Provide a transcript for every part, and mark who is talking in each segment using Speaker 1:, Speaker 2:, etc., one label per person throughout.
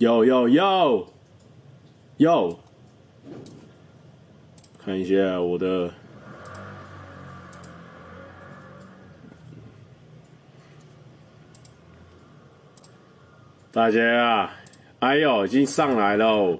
Speaker 1: 有有有有，看一下我的，大家啊，哎呦，已经上来喽！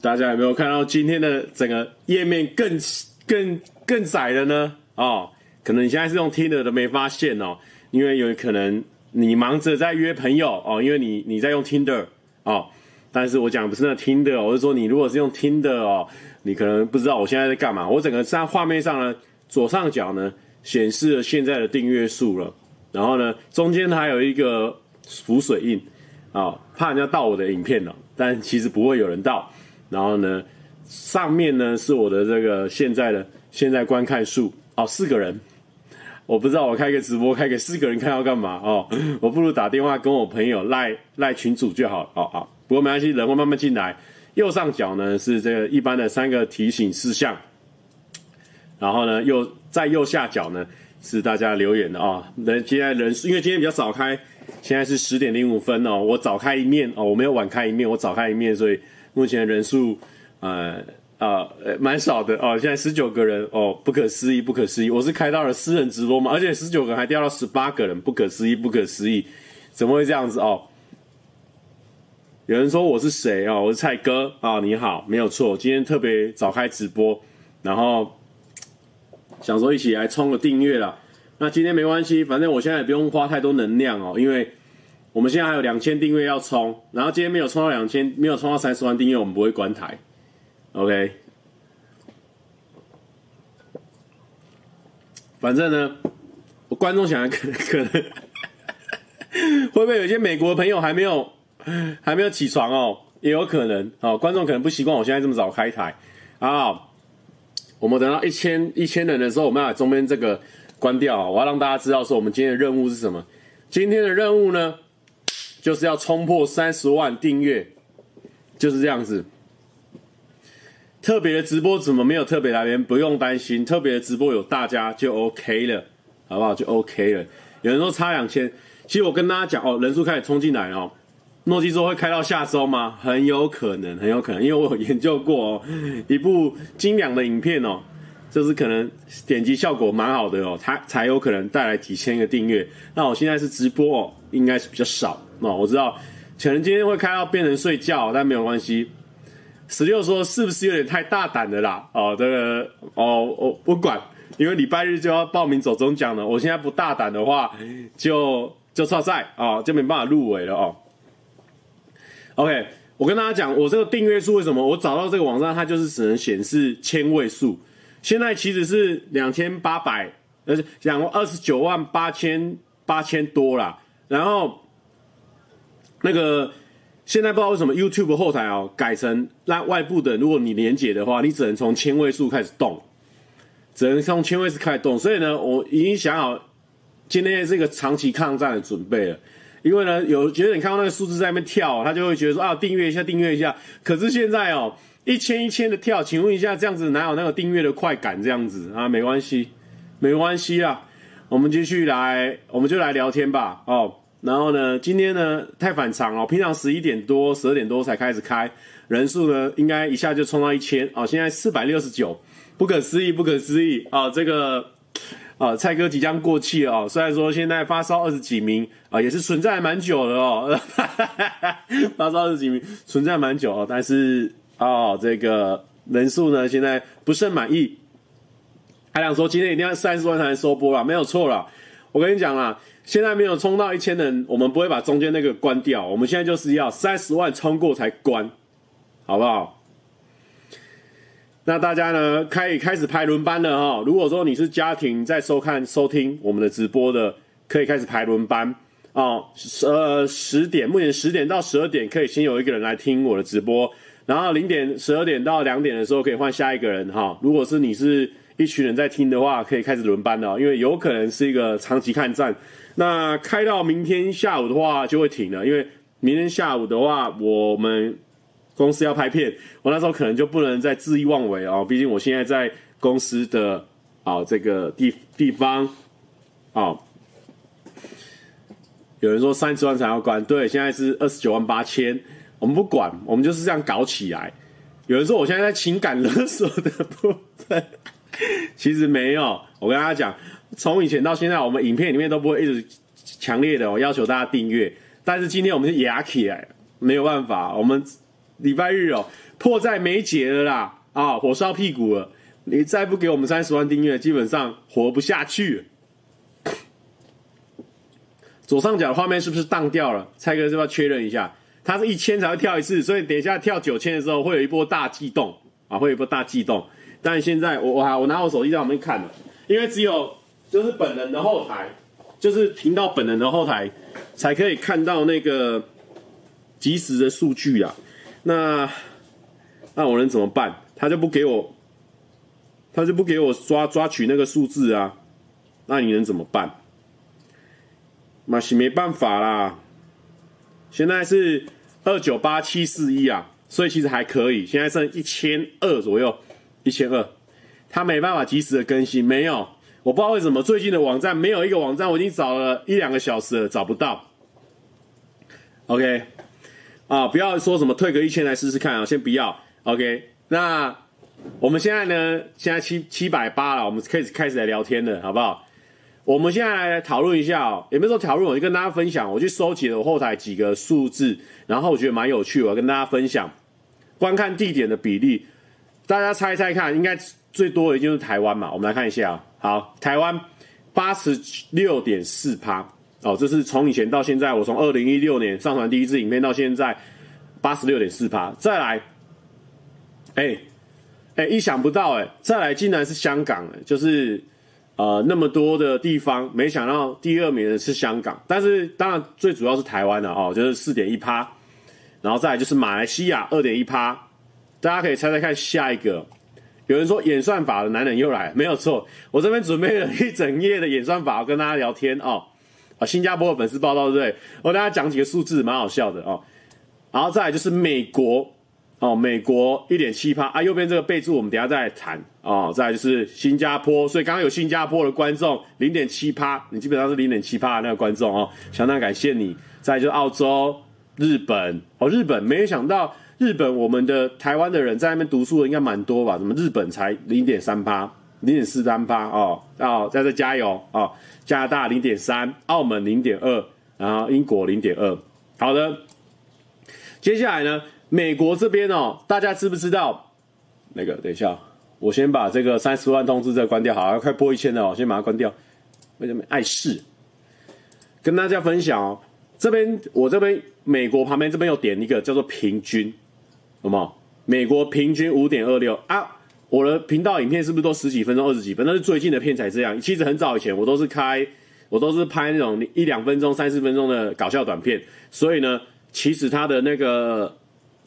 Speaker 1: 大家有没有看到今天的整个页面更更更窄了呢？哦，可能你现在是用听的都没发现哦，因为有可能。你忙着在约朋友哦，因为你你在用 Tinder 哦，但是我讲不是那 Tinder，我是说你如果是用 Tinder 哦，你可能不知道我现在在干嘛。我整个在画面上呢，左上角呢显示了现在的订阅数了，然后呢中间还有一个浮水印啊、哦，怕人家盗我的影片了，但其实不会有人盗。然后呢上面呢是我的这个现在的现在观看数哦，四个人。我不知道我开个直播开给四个人看要干嘛哦，我不如打电话跟我朋友赖赖群主就好了哦哦，不过没关系，人会慢慢进来。右上角呢是这个一般的三个提醒事项，然后呢右在右下角呢是大家留言的啊。人今天人数因为今天比较早开，现在是十点零五分哦，我早开一面哦，我没有晚开一面，我早开一面，所以目前人数呃。啊，呃，蛮少的哦，现在十九个人哦，不可思议，不可思议！我是开到了私人直播嘛，而且十九个人还掉到十八个人，不可思议，不可思议，怎么会这样子哦？有人说我是谁哦？我是蔡哥啊，你好，没有错，今天特别早开直播，然后想说一起来冲个订阅啦。那今天没关系，反正我现在也不用花太多能量哦，因为我们现在还有两千订阅要冲，然后今天没有冲到两千，没有冲到三十万订阅，我们不会关台。OK，反正呢，观众想可 可能会不会有些美国朋友还没有还没有起床哦，也有可能哦。观众可能不习惯我现在这么早开台啊。我们等到一千一千人的时候，我们要把中间这个关掉。我要让大家知道说，我们今天的任务是什么？今天的任务呢，就是要冲破三十万订阅，就是这样子。特别的直播怎么没有特别来宾？不用担心，特别的直播有大家就 OK 了，好不好？就 OK 了。有人说差两千，其实我跟大家讲哦，人数开始冲进来哦。诺基说会开到下周吗？很有可能，很有可能，因为我有研究过哦，一部精良的影片哦，就是可能点击效果蛮好的哦，它才有可能带来几千个订阅。那我现在是直播哦，应该是比较少哦。我知道可能今天会开到变成睡觉，但没有关系。十六说是不是有点太大胆了啦？哦，这个哦，我不管，因为礼拜日就要报名走中奖了。我现在不大胆的话就，就就错赛啊，就没办法入围了哦。OK，我跟大家讲，我这个订阅数为什么我找到这个网站，它就是只能显示千位数。现在其实是两千八百，呃，讲二十九万八千八千多啦。然后那个。现在不知道为什么 YouTube 后台哦改成让外部的，如果你连结的话，你只能从千位数开始动，只能从千位数开始动。所以呢，我已经想好今天是一个长期抗战的准备了。因为呢，有觉得你看到那个数字在那边跳，他就会觉得说啊，订阅一下，订阅一下。可是现在哦，一千一千的跳，请问一下，这样子哪有那个订阅的快感？这样子啊，没关系，没关系啦，我们继续来，我们就来聊天吧，哦。然后呢，今天呢太反常哦，平常十一点多、十二点多才开始开，人数呢应该一下就冲到一千哦，现在四百六十九，不可思议，不可思议啊、这个啊、蔡哥即将过气哦，虽然说现在发烧二十几名啊、也是存在蛮久的哦，发烧二十几名存在蛮久哦，但是哦，这个人数呢现在不甚满意，还想说今天一定要三十万才能收播了，没有错了，我跟你讲啦。现在没有冲到一千人，我们不会把中间那个关掉。我们现在就是要三十万冲过才关，好不好？那大家呢，可以开始排轮班了哈。如果说你是家庭在收看、收听我们的直播的，可以开始排轮班哦。呃，十点，目前十点到十二点可以先有一个人来听我的直播，然后零点、十二点到两点的时候可以换下一个人哈。如果是你是一群人在听的话，可以开始轮班了，因为有可能是一个长期抗战。那开到明天下午的话就会停了，因为明天下午的话我们公司要拍片，我那时候可能就不能再恣意妄为哦，毕竟我现在在公司的啊、哦、这个地地方啊、哦，有人说三十万才要关，对，现在是二十九万八千，我们不管，我们就是这样搞起来。有人说我现在在情感勒索的部分，其实没有。我跟大家讲，从以前到现在，我们影片里面都不会一直强烈的要求大家订阅，但是今天我们是压起来，没有办法，我们礼拜日哦，迫在眉睫了啦，啊，火烧屁股了，你再不给我们三十万订阅，基本上活不下去。左上角的画面是不是荡掉了？蔡哥是不是要确认一下？它是一千才会跳一次，所以等一下跳九千的时候会有一波大悸动啊，会有一波大悸动。但现在我我我拿我手机在旁边看了，因为只有就是本人的后台，就是频道本人的后台才可以看到那个即时的数据啊。那那我能怎么办？他就不给我，他就不给我抓抓取那个数字啊。那你能怎么办？那是没办法啦。现在是。二九八七四一啊，所以其实还可以。现在剩一千二左右，一千二，他没办法及时的更新，没有，我不知道为什么最近的网站没有一个网站，我已经找了一两个小时了，找不到。OK，啊，不要说什么退个一千来试试看啊，先不要。OK，那我们现在呢？现在七七百八了，我们开始开始来聊天了，好不好？我们现在来讨论一下哦，也没有说讨论，我就跟大家分享，我去收集了我后台几个数字，然后我觉得蛮有趣，我要跟大家分享观看地点的比例，大家猜猜看，应该最多的就是台湾嘛，我们来看一下啊，好，台湾八十六点四趴哦，这是从以前到现在，我从二零一六年上传第一支影片到现在八十六点四趴，再来，哎哎，意想不到哎，再来竟然是香港，就是。呃，那么多的地方，没想到第二名的是香港，但是当然最主要是台湾的哦，就是四点一趴，然后再来就是马来西亚二点一趴，大家可以猜猜看下一个。有人说演算法的男人又来，没有错，我这边准备了一整页的演算法，跟大家聊天哦。啊，新加坡的粉丝报道对不对？我跟大家讲几个数字，蛮好笑的哦。然后再来就是美国。哦，美国一点七趴啊，右边这个备注我们等下再谈哦。再来就是新加坡，所以刚刚有新加坡的观众零点七趴，你基本上是零点七趴那个观众哦，相当感谢你。再来就是澳洲、日本哦，日本没有想到日本我们的台湾的人在那边读书的应该蛮多吧？怎么日本才零点三八，零点四三八哦？哦，在这加油哦！加拿大零点三，澳门零点二，然后英国零点二。好的，接下来呢？美国这边哦，大家知不知道？那个，等一下，我先把这个三十万通知再关掉。好，要快破一千了哦，先把它关掉。为什么碍事？跟大家分享哦，这边我这边美国旁边这边有点一个叫做平均，好不好？美国平均五点二六啊。我的频道影片是不是都十几分钟、二十几分？那是最近的片才这样。其实很早以前我都是开，我都是拍那种一两分钟、三四分钟的搞笑短片。所以呢，其实它的那个。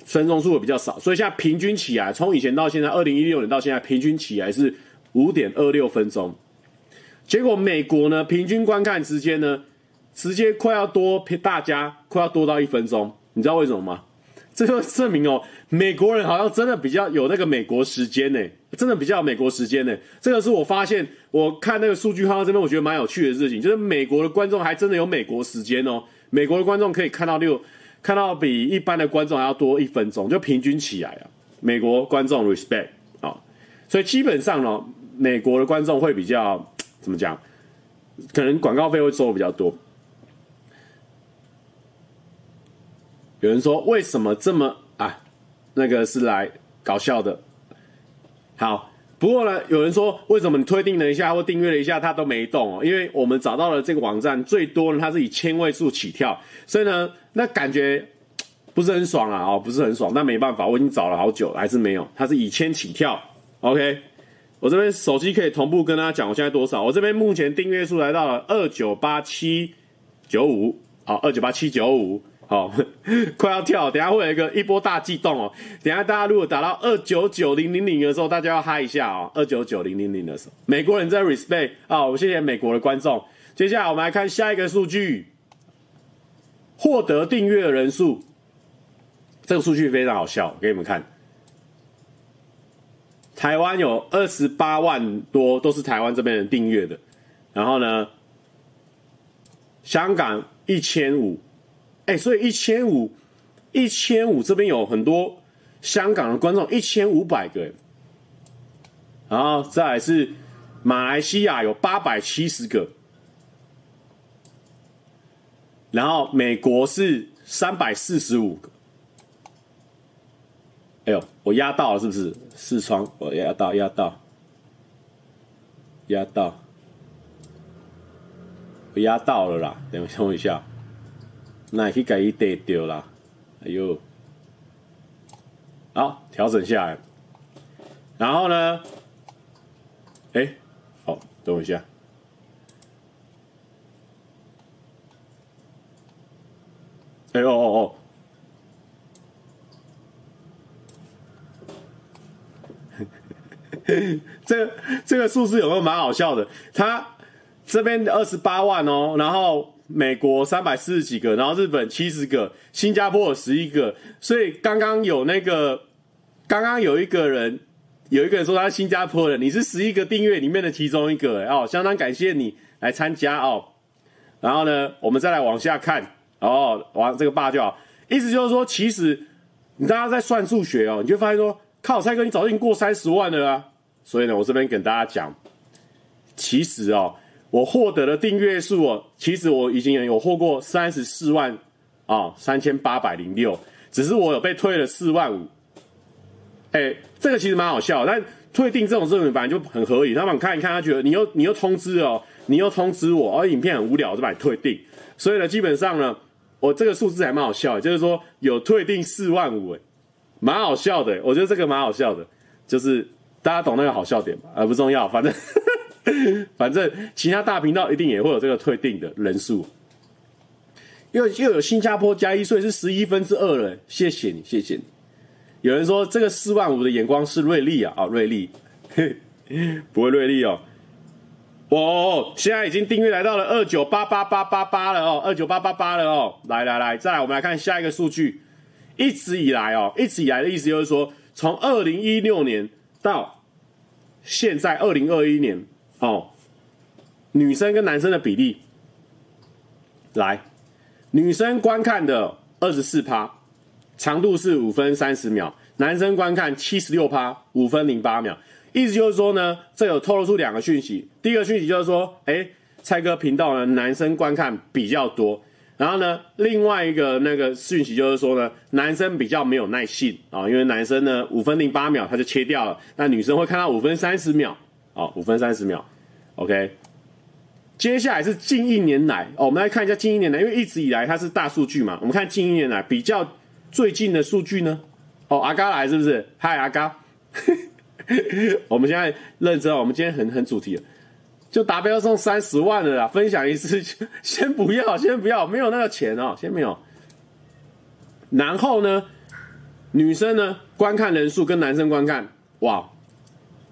Speaker 1: 分钟数会比较少，所以现在平均起来，从以前到现在，二零一六年到现在，平均起来是五点二六分钟。结果美国呢，平均观看时间呢，直接快要多大家快要多到一分钟。你知道为什么吗？这就证明哦，美国人好像真的比较有那个美国时间呢，真的比较美国时间呢。这个是我发现，我看那个数据号这边，我觉得蛮有趣的事情，就是美国的观众还真的有美国时间哦，美国的观众可以看到六。看到比一般的观众还要多一分钟，就平均起来啊。美国观众 respect 啊，所以基本上呢，美国的观众会比较怎么讲？可能广告费会收的比较多。有人说为什么这么啊？那个是来搞笑的。好。不过呢，有人说为什么你推定了一下或订阅了一下，它都没动哦？因为我们找到了这个网站最多呢，它是以千位数起跳，所以呢，那感觉不是很爽啊，哦，不是很爽。那没办法，我已经找了好久，还是没有，它是以千起跳。OK，我这边手机可以同步跟大家讲，我现在多少？我这边目前订阅数来到了二九八七九五，好，二九八七九五。好，快要跳，等下会有一个一波大悸动哦。等下大家如果打到二九九零零零的时候，大家要嗨一下哦。二九九零零零的时候，美国人在 respect 啊，我谢谢美国的观众。接下来我们来看下一个数据，获得订阅的人数，这个数据非常好笑，给你们看。台湾有二十八万多，都是台湾这边人订阅的。然后呢，香港。一千五，哎，所以一千五，一千五这边有很多香港的观众，一千五百个，然后再来是马来西亚有八百七十个，然后美国是三百四十五个。哎呦，我压到了是不是？四窗我压到，压到，压到，我压到了啦！等我一下，那也可以改一点掉啦。哎呦，好，调整下来。然后呢？哎，好，等我一下。哎哦哦哦。这个这个数字有没有蛮好笑的？他这边二十八万哦，然后美国三百四十几个，然后日本七十个，新加坡有十一个。所以刚刚有那个，刚刚有一个人，有一个人说他是新加坡人，你是十一个订阅里面的其中一个哦，相当感谢你来参加哦。然后呢，我们再来往下看哦，往这个霸就好，意思就是说，其实你大家在算数学哦，你就发现说，靠，蔡哥你早已经过三十万了啊。所以呢，我这边跟大家讲，其实哦，我获得的订阅数哦，其实我已经有获过三十四万啊，三千八百零六，只是我有被退了四万五。哎，这个其实蛮好笑，但退订这种事情反正就很合理。他们看一看，他觉得你又你又通知哦，你又通知我，而、影片很无聊，我就把你退订。所以呢，基本上呢，我这个数字还蛮好笑，就是说有退订四万五，哎，蛮好笑的。我觉得这个蛮好笑的，就是。大家懂那个好笑点吗？呃，不重要，反正 反正其他大频道一定也会有这个退订的人数。又又有新加坡加一税是十一分之二了，谢谢你，谢谢你。有人说这个四万五的眼光是锐利啊，啊、哦，锐利，不会锐利哦。哦，现在已经订阅来到了二九八八八八八了哦，二九八八八了哦。来来来，再来我们来看下一个数据。一直以来哦，一直以来的意思就是说，从二零一六年。到现在二零二一年哦，女生跟男生的比例，来，女生观看的二十四趴，长度是五分三十秒；男生观看七十六趴，五分零八秒。意思就是说呢，这有透露出两个讯息。第一个讯息就是说，哎，蔡哥频道呢，男生观看比较多。然后呢，另外一个那个讯息就是说呢，男生比较没有耐性啊、因为男生呢五分零八秒他就切掉了，那女生会看到五分三十秒，哦，五分三十秒，OK。接下来是近一年来哦，我们来看一下近一年来，因为一直以来它是大数据嘛，我们看近一年来比较最近的数据呢，哦，阿嘎来是不是？嗨，阿嘎，我们现在认真，我们今天很很主题了。就达标送三十万了啦，分享一次，先不要，先不要，没有那个钱哦，先没有。然后呢，女生呢观看人数跟男生观看，哇，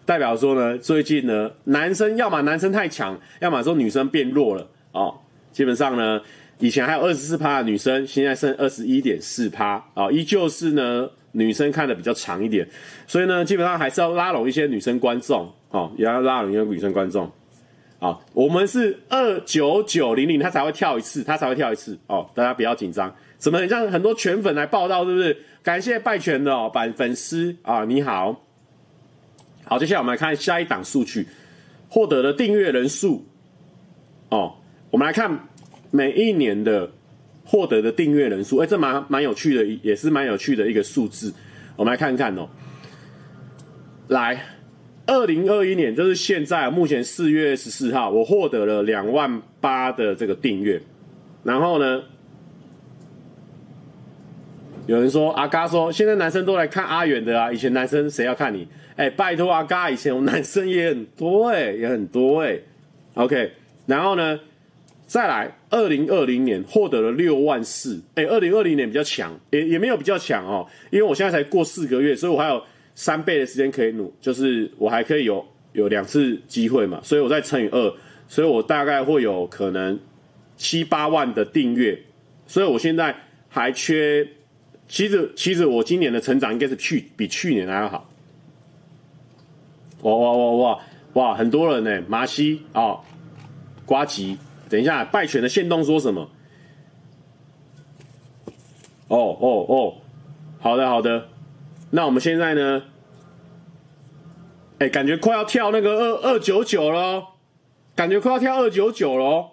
Speaker 1: 代表说呢，最近呢，男生要么男生太强，要么说女生变弱了哦。基本上呢，以前还有二十四趴的女生，现在剩二十一点四趴啊，依旧是呢女生看的比较长一点，所以呢，基本上还是要拉拢一些女生观众哦，也要拉拢一些女生观众。啊，我们是二九九零零，他才会跳一次，他才会跳一次哦。大家不要紧张，怎么让很多拳粉来报道，是不是？感谢拜拳的哦，版粉丝啊，你好。好，接下来我们来看下一档数据，获得的订阅人数哦。我们来看每一年的获得的订阅人数，哎，这蛮蛮有趣的，也是蛮有趣的一个数字。我们来看看哦，来。二零二一年就是现在，目前四月十四号，我获得了两万八的这个订阅。然后呢，有人说阿嘎说，现在男生都来看阿远的啊，以前男生谁要看你？哎，拜托阿嘎，以前我男生也很多哎、也很多哎、OK，然后呢，再来二零二零年获得了六万四，哎，二零二零年比较强，也也没有比较强哦，因为我现在才过四个月，所以我还有。三倍的时间可以努，就是我还可以有有两次机会嘛，所以我再乘以二，所以我大概会有可能七八万的订阅，所以我现在还缺，其实其实我今年的成长应该是去比去年还要好，哇哇哇哇哇，很多人呢，马西啊，瓜吉，等一下拜犬的限动说什么？哦哦哦，好的好的，那我们现在呢？哎，感觉快要跳那个二二九九了，感觉快要跳二九九了。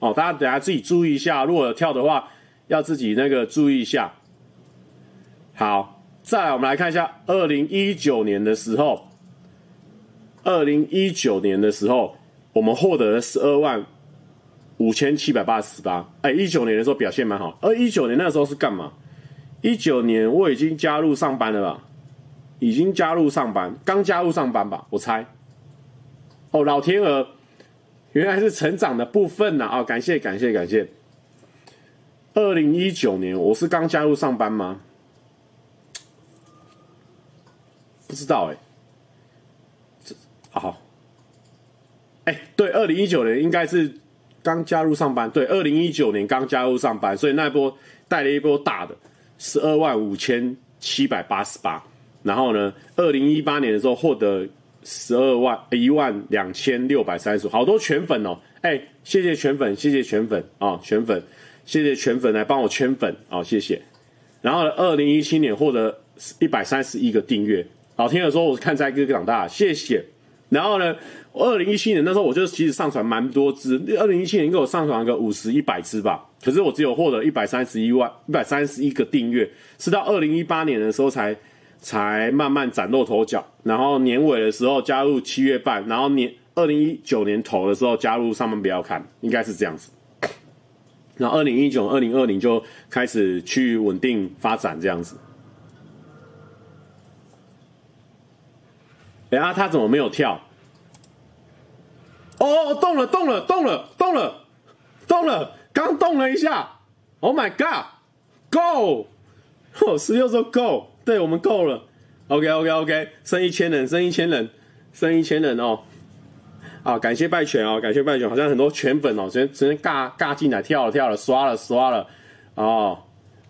Speaker 1: 哦，大家等下自己注意一下，如果有跳的话，要自己那个注意一下。好，再来我们来看一下二零一九年的时候，二零一九年的时候，我们获得了十二万五千七百八十八。哎，一九年的时候表现蛮好，而一九年那时候是干嘛？一九年我已经加入上班了吧？已经加入上班，刚加入上班吧，我猜。哦，老天鹅，原来是成长的部分呐！哦，感谢感谢感谢。二零一九年我是刚加入上班吗？不知道哎、这好。哎，对，二零一九年应该是刚加入上班。对，二零一九年刚加入上班，所以那一波带了一波大的，十二万五千七百八十八。然后呢，二零一八年的时候获得十二万一万两千六百三十，好多全粉哦！哎，谢谢全粉，谢谢全粉啊、全粉，谢谢全粉来帮我圈粉啊、谢谢。然后呢，二零一七年获得一百三十一个订阅，老天爷说我是看菜哥哥长大，谢谢。然后呢，二零一七年那时候我就其实上传蛮多支，二零一七年给我上传个五十一百支吧，可是我只有获得一百三十一万一百三十一个订阅，是到二零一八年的时候才。才慢慢崭露头角，然后年尾的时候加入七月半，然后年二零一九年头的时候加入上班不要看，应该是这样子。然后二零一九、二零二零就开始去稳定发展这样子。哎呀，他怎么没有跳？哦，动了，动了，动了，动了，动了，刚动了一下。Oh my god，Go！哦，十六说 Go。对我们够了，OK OK OK，升一千人，升一千人，升一千人哦！啊，感谢拜权哦，感谢拜权，好像很多全粉哦，直接直接尬尬进来，跳了跳了，刷了刷了，哦，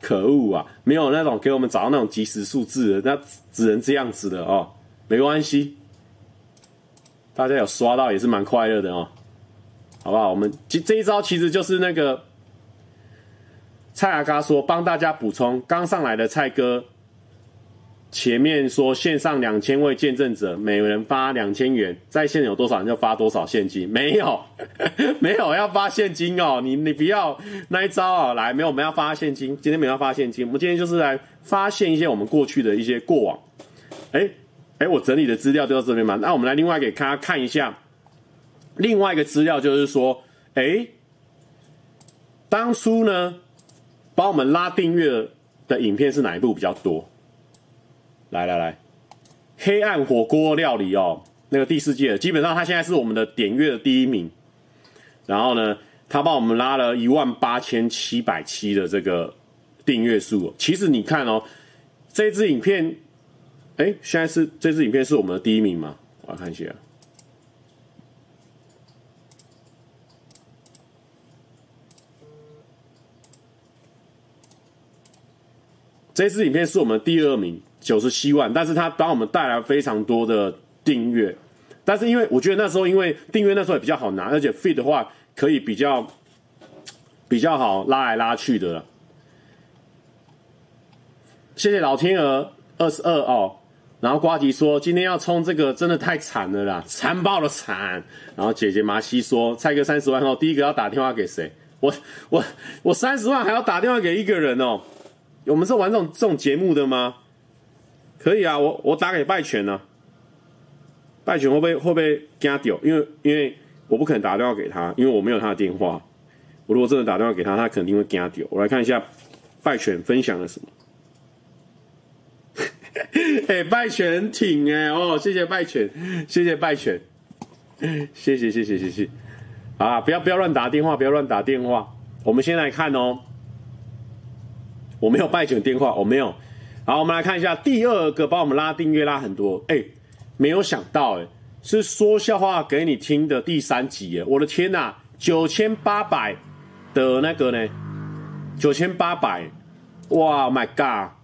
Speaker 1: 可恶啊！没有那种给我们找到那种即时数字的，那只能这样子的哦，没关系，大家有刷到也是蛮快乐的哦，好不好？我们这这一招其实就是那个蔡阿嘎说，帮大家补充，刚上来的蔡哥。前面说线上两千位见证者，每人发两千元，在线有多少人就发多少现金，没有，没有要发现金哦，你你不要那一招啊，来，没有，我们要发现金，今天没有要发现金，我们今天就是来发现一些我们过去的一些过往，哎哎，我整理的资料就到这边嘛，那我们来另外给大家看一下，另外一个资料就是说，哎，当初呢，帮我们拉订阅的影片是哪一部比较多？来来来，黑暗火锅料理哦，那个第四届基本上他现在是我们的点阅的第一名。然后呢，他帮我们拉了一万八千七百七的这个订阅数。其实你看哦，这支影片，哎，现在是这支影片是我们的第一名吗？我来看一下，这支影片是我们第二名。九十七万，但是他帮我们带来非常多的订阅，但是因为我觉得那时候因为订阅那时候也比较好拿，而且 feed 的话可以比较比较好拉来拉去的了。谢谢老天鹅二十二哦，然后瓜吉说今天要冲这个真的太惨了啦，惨爆了惨。然后姐姐麻西说蔡哥三十万后第一个要打电话给谁？我我我三十万还要打电话给一个人哦？我们是玩这种这种节目的吗？可以啊，我我打给拜权呢、拜权会不会会不会惊掉？因为因为我不可能打电话给他，因为我没有他的电话。我如果真的打电话给他，他肯定会惊掉。我来看一下拜权分享了什么。哎，拜犬挺哎哦，谢谢拜犬，谢谢拜犬，谢谢谢谢谢谢。啊，不要不要乱打电话，不要乱打电话。我们先来看哦，我没有拜犬电话，我没有。好，我们来看一下第二个帮我们拉订阅拉很多，哎，没有想到哎，是说笑话给你听的第三集哎，我的天呐，九千八百的那个呢，九千八百，哇，My God！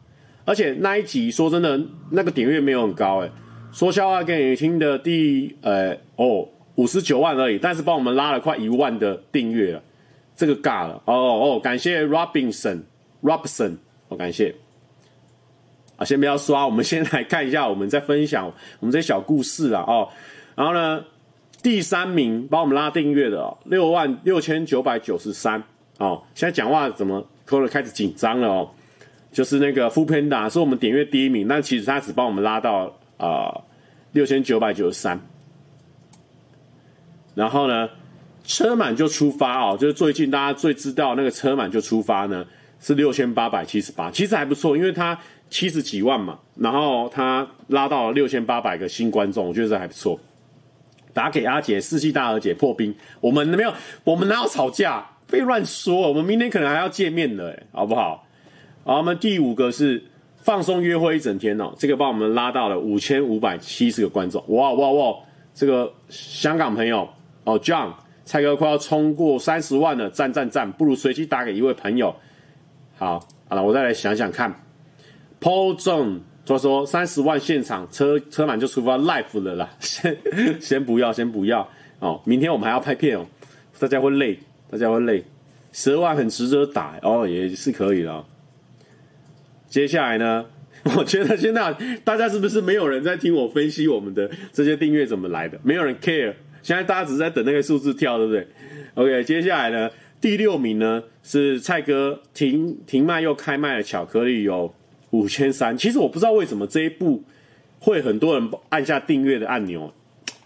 Speaker 1: 而且那一集说真的，那个点阅没有很高哎，说笑话给你听的第呃哦五十九万而已，但是帮我们拉了快一万的订阅了，这个尬了。哦哦，感谢 Robinson Robinson，我感谢。啊，先不要刷，我们先来看一下，我们再分享我们这些小故事啊，哦，然后呢，第三名帮我们拉订阅的哦，六万六千九百九十三，哦，现在讲话怎么突然开始紧张了哦？就是那个富片达是我们点阅第一名，但其实他只帮我们拉到啊六千九百九十三，然后呢，车满就出发哦，就是最近大家最知道那个车满就出发呢是六千八百七十八，其实还不错，因为他。七十几万嘛，然后他拉到了六千八百个新观众，我觉得这还不错。打给阿姐，世纪大和解破冰，我们没有，我们哪有吵架？别乱说，我们明天可能还要见面的，好不好？好，我们第五个是放松约会一整天哦，这个帮我们拉到了五千五百七十个观众，哇哇哇！这个香港朋友哦，John 蔡哥快要冲过三十万了，赞赞赞！不如随机打给一位朋友。好，好了，我再来想想看。Paul John 他说三十万现场车车满就出发 life 了啦，先 先不要先不要哦，明天我们还要拍片哦，大家会累，大家会累，十二万很值得打哦，也是可以的。接下来呢，我觉得现在大家是不是没有人在听我分析我们的这些订阅怎么来的？没有人 care，现在大家只是在等那个数字跳，对不对？OK，接下来呢，第六名呢是蔡哥停停卖又开卖的巧克力有。五千三，其实我不知道为什么这一部会很多人按下订阅的按钮，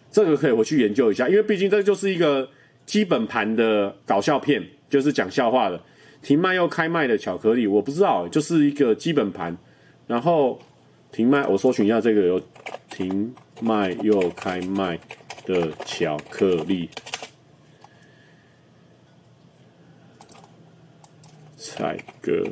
Speaker 1: 这个可以回去研究一下，因为毕竟这就是一个基本盘的搞笑片，就是讲笑话的。停卖又开卖的巧克力，我不知道，就是一个基本盘。然后停卖，我搜寻一下这个有停卖又开卖的巧克力，蔡哥。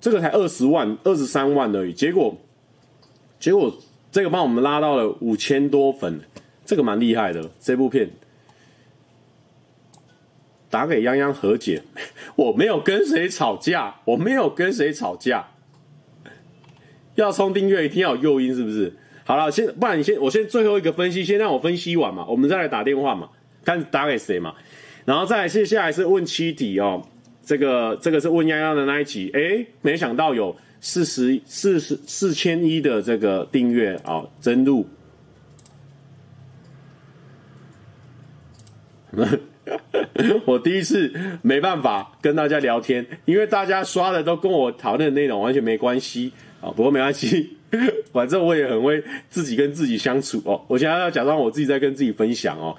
Speaker 1: 这个才二十万、二十三万而已，结果，结果这个帮我们拉到了五千多粉，这个蛮厉害的。这部片打给泱泱和解，我没有跟谁吵架，我没有跟谁吵架。要冲订阅一定要有诱因，是不是？好了，先不然你先，我先最后一个分析，先让我分析完嘛，我们再来打电话嘛，看打给谁嘛，然后再来接下来是问七题哦。这个这个是问泱泱的那一集，哎，没想到有四十四十四千一的这个订阅啊、增入。我第一次没办法跟大家聊天，因为大家刷的都跟我讨论的内容完全没关系啊、不过没关系，反正我也很会自己跟自己相处哦。我现在要假装我自己在跟自己分享哦。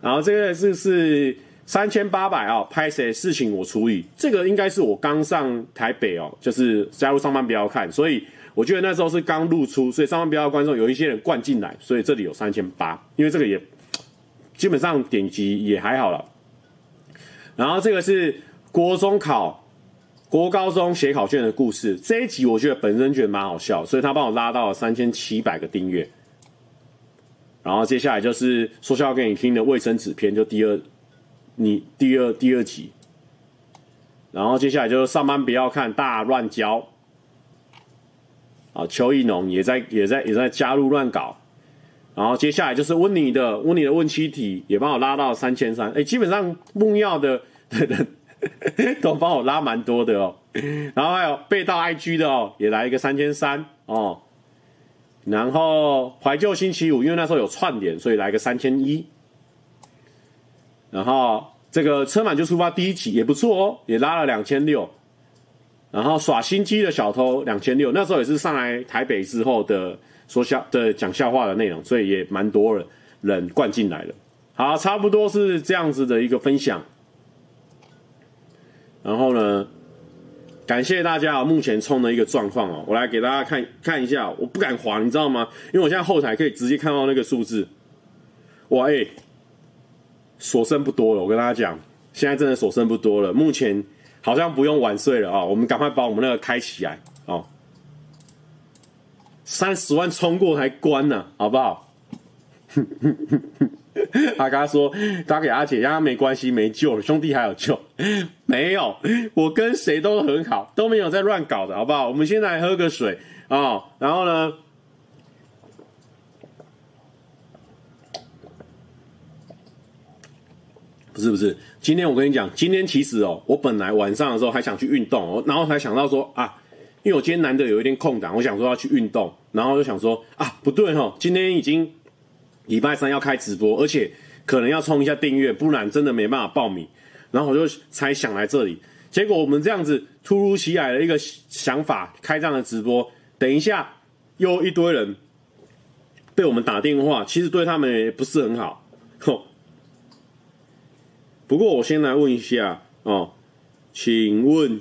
Speaker 1: 然后这个是是。三千八百啊，拍谁事情我处理。这个应该是我刚上台北哦，就是加入上班不要看，所以我觉得那时候是刚露出，所以上班不要观众有一些人灌进来，所以这里有三千八，因为这个也基本上点击也还好了。然后这个是国中考、国高中写考卷的故事，这一集我觉得本身觉得蛮好笑，所以他帮我拉到了三千七百个订阅。然后接下来就是说笑给你听的卫生纸篇，就第二。你第二第二集，然后接下来就是上班不要看大乱交，啊，邱义农也在也在也在加入乱搞，然后接下来就是温妮的温妮的问七题也帮我拉到三千三，哎，基本上木曜的都帮我拉蛮多的哦，然后还有被盗 IG 的哦，也来一个三千三哦，然后怀旧星期五因为那时候有串联，所以来个三千一。然后这个车满就出发第一集也不错哦，也拉了两千六。然后耍心机的小偷两千六，那时候也是上来台北之后的说笑的讲笑话的内容，所以也蛮多人人灌进来了。好，差不多是这样子的一个分享。然后呢，感谢大家目前冲的一个状况哦，我来给大家看看一下，我不敢滑，你知道吗？因为我现在后台可以直接看到那个数字。哇，哎。所剩不多了，我跟大家讲，现在真的所剩不多了。目前好像不用晚睡了啊、我们赶快把我们那个开起来哦。三十万冲过才关呢，好不好？他刚刚说打给阿姐，让他没关系，没救了，兄弟还有救？没有，我跟谁都很好，都没有在乱搞的，好不好？我们先来喝个水啊、然后呢？不是不是？今天我跟你讲，今天其实哦，我本来晚上的时候还想去运动哦，然后才想到说啊，因为我今天难得有一点空档，我想说要去运动，然后就想说啊，不对哦，今天已经礼拜三要开直播，而且可能要冲一下订阅，不然真的没办法报名。然后我就才想来这里，结果我们这样子突如其来的一个想法，开这样的直播，等一下又一堆人被我们打电话，其实对他们也不是很好。吼。不过我先来问一下哦，请问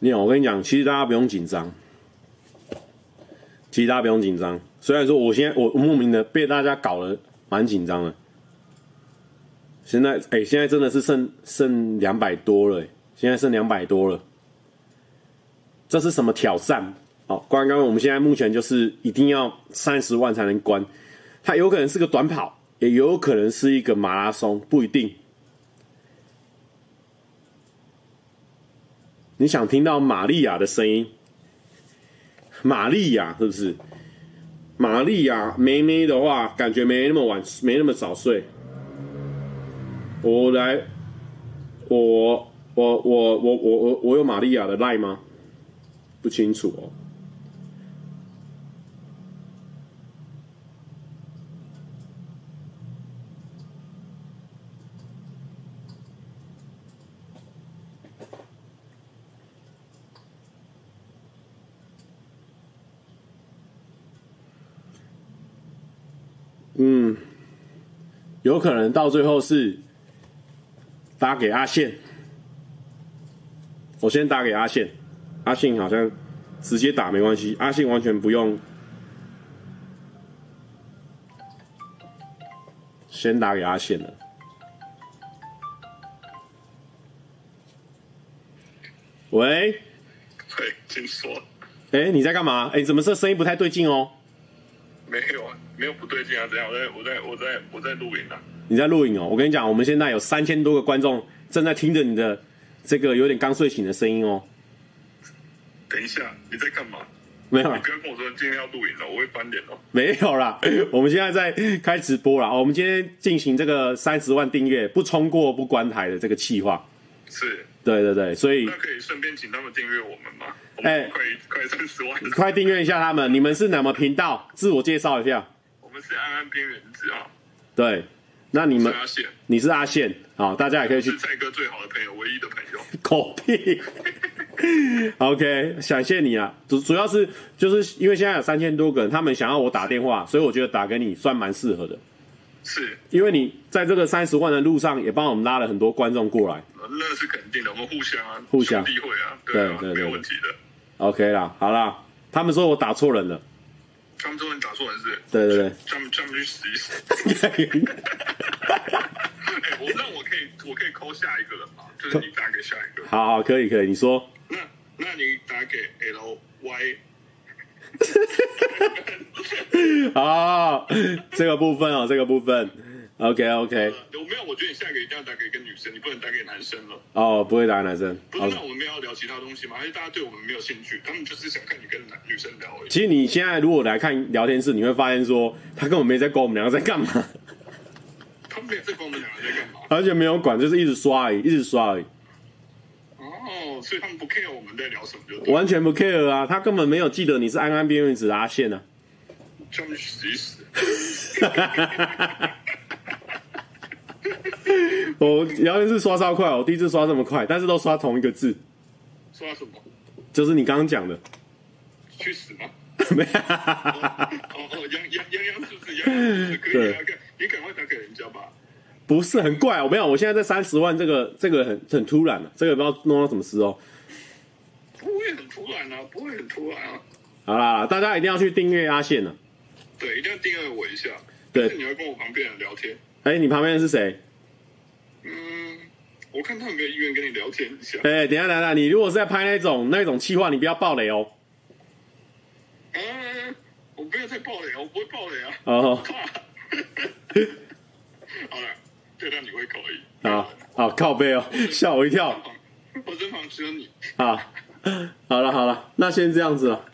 Speaker 1: 你好，我跟你讲，其实大家不用紧张，其实大家不用紧张。虽然说我现在我莫名的被大家搞得蛮紧张的，现在哎、现在真的是剩剩两百多了，现在剩两百多了。这是什么挑战？哦，关刚，我们现在目前就是一定要三十万才能关，它有可能是个短跑，也有可能是一个马拉松，不一定。你想听到玛利亚的声音？玛利亚是不是？玛利亚妹妹的话，感觉没那么晚，没那么早睡。我来，我我我我我我我有玛利亚的赖吗？不清楚哦。嗯，有可能到最后是打给阿宪，我先打给阿宪。阿信好像直接打没关系，阿信完全不用先打给阿信了。喂，
Speaker 2: 对，请说。
Speaker 1: 哎、欸，你在干嘛？哎、欸，怎么这声音不太对劲哦？
Speaker 2: 没有啊，没有不对劲啊，怎样？我在我在我在我在录影啊。
Speaker 1: 你在录影哦？我跟你讲，我们现在有三千多个观众正在听着你的这个有点刚睡醒的声音哦。
Speaker 2: 等一下，你在干嘛？
Speaker 1: 没有，
Speaker 2: 你不要跟我说今天要录影了，我会翻脸哦。
Speaker 1: 没有啦，我们现在在开直播啦。我们今天进行这个三十万订阅不冲过不关台的这个计划。
Speaker 2: 是，
Speaker 1: 对对对，所以
Speaker 2: 那可以顺便请他们订阅我们吗？哎，快快三十万，
Speaker 1: 快订阅一下他们。你们是哪么频道？自我介绍一下。
Speaker 2: 我们是安安边缘子啊。
Speaker 1: 对，那你们
Speaker 2: 是阿宪，
Speaker 1: 你是阿宪，好，大家也可以去。
Speaker 2: 是蔡哥最好的朋友，唯一的朋友。
Speaker 1: 狗屁。OK，感谢你啊，主主要是就是因为现在有三千多个人，他们想要我打电话，所以我觉得打给你算蛮适合的。
Speaker 2: 是，
Speaker 1: 因为你在这个三十万的路上也帮我们拉了很多观众过来。
Speaker 2: 那是肯定的，我们互相啊，
Speaker 1: 互相
Speaker 2: 兄弟会啊，对啊，对对对，没有问题的。
Speaker 1: OK 啦，好啦，他们说我打错人了。
Speaker 2: 他们说你打错人是？
Speaker 1: 对对对。
Speaker 2: 他们他们去死一死。哎，我那我可以我可以 call 下一个人吗？就是你打给下一个。
Speaker 1: 好好，可以可以，你说。
Speaker 2: 那那你打给 L Y，
Speaker 1: 好，这个部分哦，这个部分，OK OK。
Speaker 2: 我没有，我觉得你下一个一定要打给一个女生，你不能打给男生了。
Speaker 1: 哦，不会打给男生。
Speaker 2: 不是，那我们没有要聊其他东西吗？还是大家对我们没有兴趣？他们就是想看你跟男女生聊而已。
Speaker 1: 其实你现在如果来看聊天室，你会发现说，他根本没在管我们两个在干嘛。
Speaker 2: 他们没在管我们两个在干嘛？
Speaker 1: 而且没有管，就是一直刷而已，一直刷而已。
Speaker 2: 哦，所以他们不 care 我们在聊什么，就
Speaker 1: 完全不 care 啊！他根本没有记得你是安安边缘子的阿宪呢。
Speaker 2: 叫你死一死！
Speaker 1: 我聊天室刷超快，我第一次刷这么快，但是都刷同一个字。
Speaker 2: 刷什么？
Speaker 1: 就是你刚刚讲的。
Speaker 2: 去死吗？
Speaker 1: 没有。
Speaker 2: 哦哦，洋洋洋洋是不是？洋洋是不是？可以啊，你赶快打给人家吧。
Speaker 1: 不是很怪，我没有，我现在在三十万，这个这个很很突然了，这个不知道弄到什么时候。
Speaker 2: 不会很突然啊，不会很突然啊。
Speaker 1: 好啦，大家一定要去订阅阿宪呢。
Speaker 2: 对，一定要订阅我一下。
Speaker 1: 对，
Speaker 2: 你要跟我旁边人聊天。
Speaker 1: 哎，你旁边人是谁？
Speaker 2: 嗯，我看他有没有意愿跟你聊天一下。
Speaker 1: 哎，等下等下，你如果是在拍那种那种气话，你不要爆雷哦。
Speaker 2: 嗯，我不要再爆雷，我不会爆雷啊。
Speaker 1: 哦。
Speaker 2: 好了。对，那你会可以。
Speaker 1: 好，好靠背哦，吓我一跳。
Speaker 2: 我身旁只有你。
Speaker 1: 啊好了好了，那先这样子了。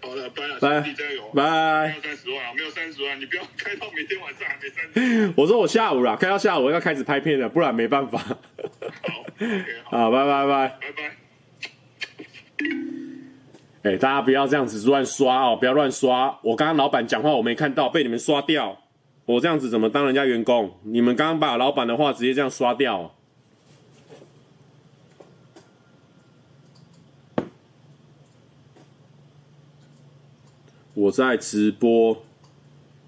Speaker 2: 好了，拜了，
Speaker 1: 拜，
Speaker 2: 加油，
Speaker 1: 拜。
Speaker 2: 没有三十万啊，没有三十万，你不要开到每天晚上还没三十。
Speaker 1: 我说我下午啦，开到下午要开始拍片了，不然没办法。
Speaker 2: 好
Speaker 1: 拜拜拜。
Speaker 2: 拜拜。
Speaker 1: 哎、欸，大家不要这样子乱刷哦，不要乱刷。我刚刚老板讲话我没看到，被你们刷掉。我这样子怎么当人家员工？你们刚刚把老板的话直接这样刷掉。我在直播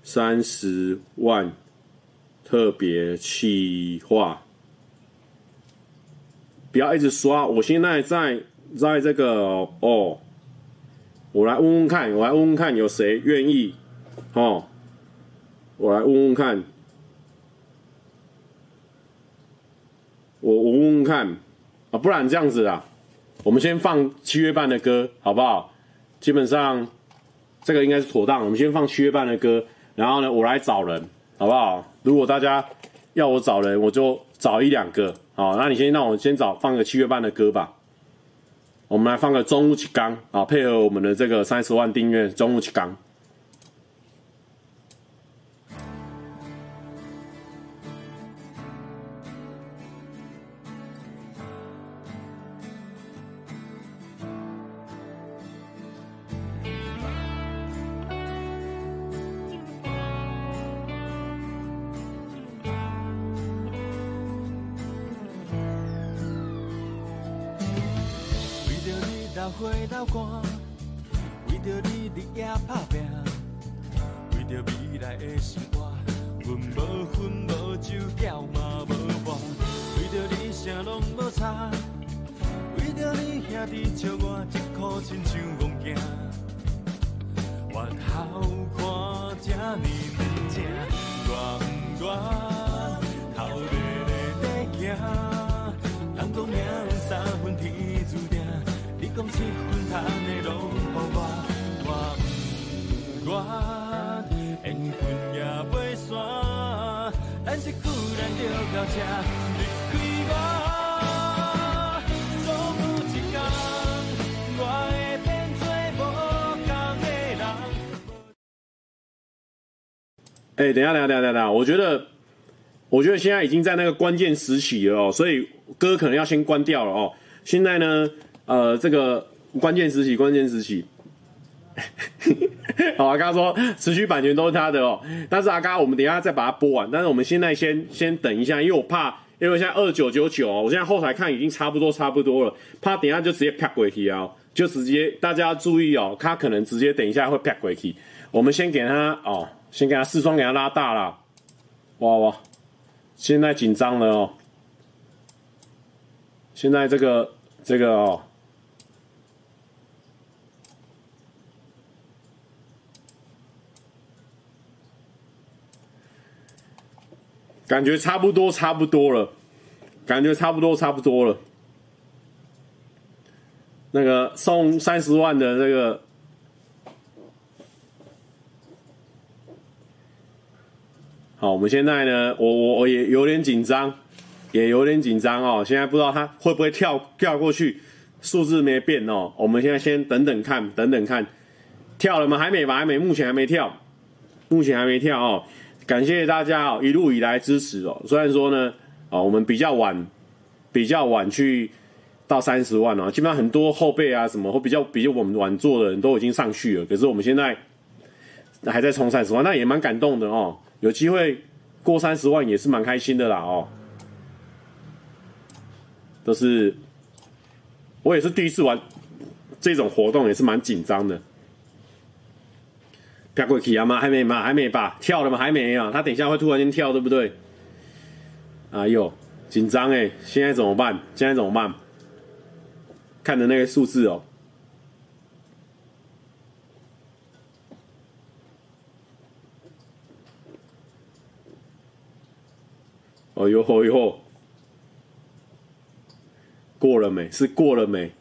Speaker 1: 三十万特别企划，不要一直刷。我现在在在这个哦。我来问问看，我来问问看有谁愿意，哦，我来问问看，我我问问看啊，不然这样子啦，我们先放七月半的歌，好不好？基本上这个应该是妥当，我们先放七月半的歌，然后呢，我来找人，好不好？如果大家要我找人，我就找一两个，好，那你先让我先找放个七月半的歌吧。我们来放个中午起刚啊，配合我们的这个三十万订阅，中午起刚。
Speaker 3: 花流汗，为着你日夜打拼，为着未来的生活，阮无薰无酒，叫嘛无伴，为着你啥拢无差，为着你兄弟笑我一颗亲像戆囝，我好看这呢你讲七分摊的拢予我，我不愿缘分也袂散，咱这句咱就到这离开我，总有一天我会变做无同的人。
Speaker 1: 哎，等一下，等下，等下，等下，我觉得，我觉得现在已经在那个关键时期了哦，所以歌可能要先关掉了哦。现在呢？呃，这个关键时期，关键时期。好，阿嘎说持续版权都是他的哦，但是阿嘎，我们等一下再把它播完。但是我们现在先先等一下，因为我怕，因为现在二九九九哦，我现在后台看已经差不多差不多了，怕等一下就直接啪过去啊，就直接大家注意哦，他可能直接等一下会啪过去。我们先给他哦，先给他视窗给他拉大了，哇哇，现在紧张了哦，现在这个这个哦。感觉差不多，差不多了。感觉差不多，差不多了。那个送三十万的这个，好，我们现在呢，我我我也有点紧张，也有点紧张哦。现在不知道他会不会跳跳过去，数字没变哦。我们现在先等等看，等等看，跳了吗？还没吧？还没，目前还没跳，目前还没跳哦。感谢大家哦，一路以来支持哦。虽然说呢，啊，我们比较晚，比较晚去到三十万哦。基本上很多后辈啊，什么或比较比较我们晚做的人都已经上去了。可是我们现在还在冲三十万，那也蛮感动的哦。有机会过三十万也是蛮开心的啦哦。都是我也是第一次玩这种活动，也是蛮紧张的。飘过去啊吗？还没吗？还没吧？跳了吗？还没啊！他等一下会突然间跳，对不对？哎呦，紧张哎！现在怎么办？现在怎么办？看着那个数字哦。哦呦哦呦，过了没？是过了没？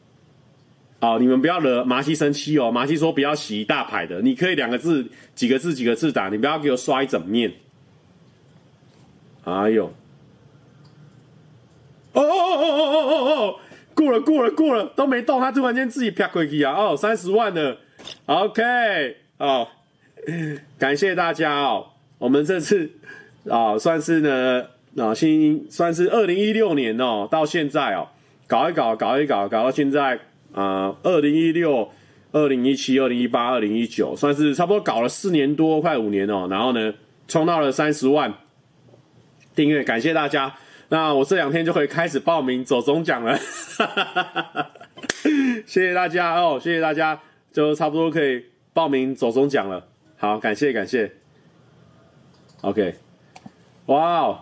Speaker 1: 好，你们不要惹麻西生气哦。麻西说不要洗一大排的，你可以两个字、几个字、几个字打，你不要给我刷一整面。哎呦，哦哦哦哦哦哦哦，过了过了过了都没动，他突然间自己啪过去啊！哦，三十万了，OK 哦，感谢大家哦，我们这次啊、算是呢啊新算是二零一六年哦到现在哦搞一搞搞一搞搞到现在啊二零一六二零一七二零一八二零一九算是差不多搞了四年多快五年哦，然后呢冲到了三十万订阅，感谢大家。那我这两天就可以开始报名走中奖了，谢谢大家哦，谢谢大家，就差不多可以报名走中奖了。好，感谢感谢。OK，哇哦，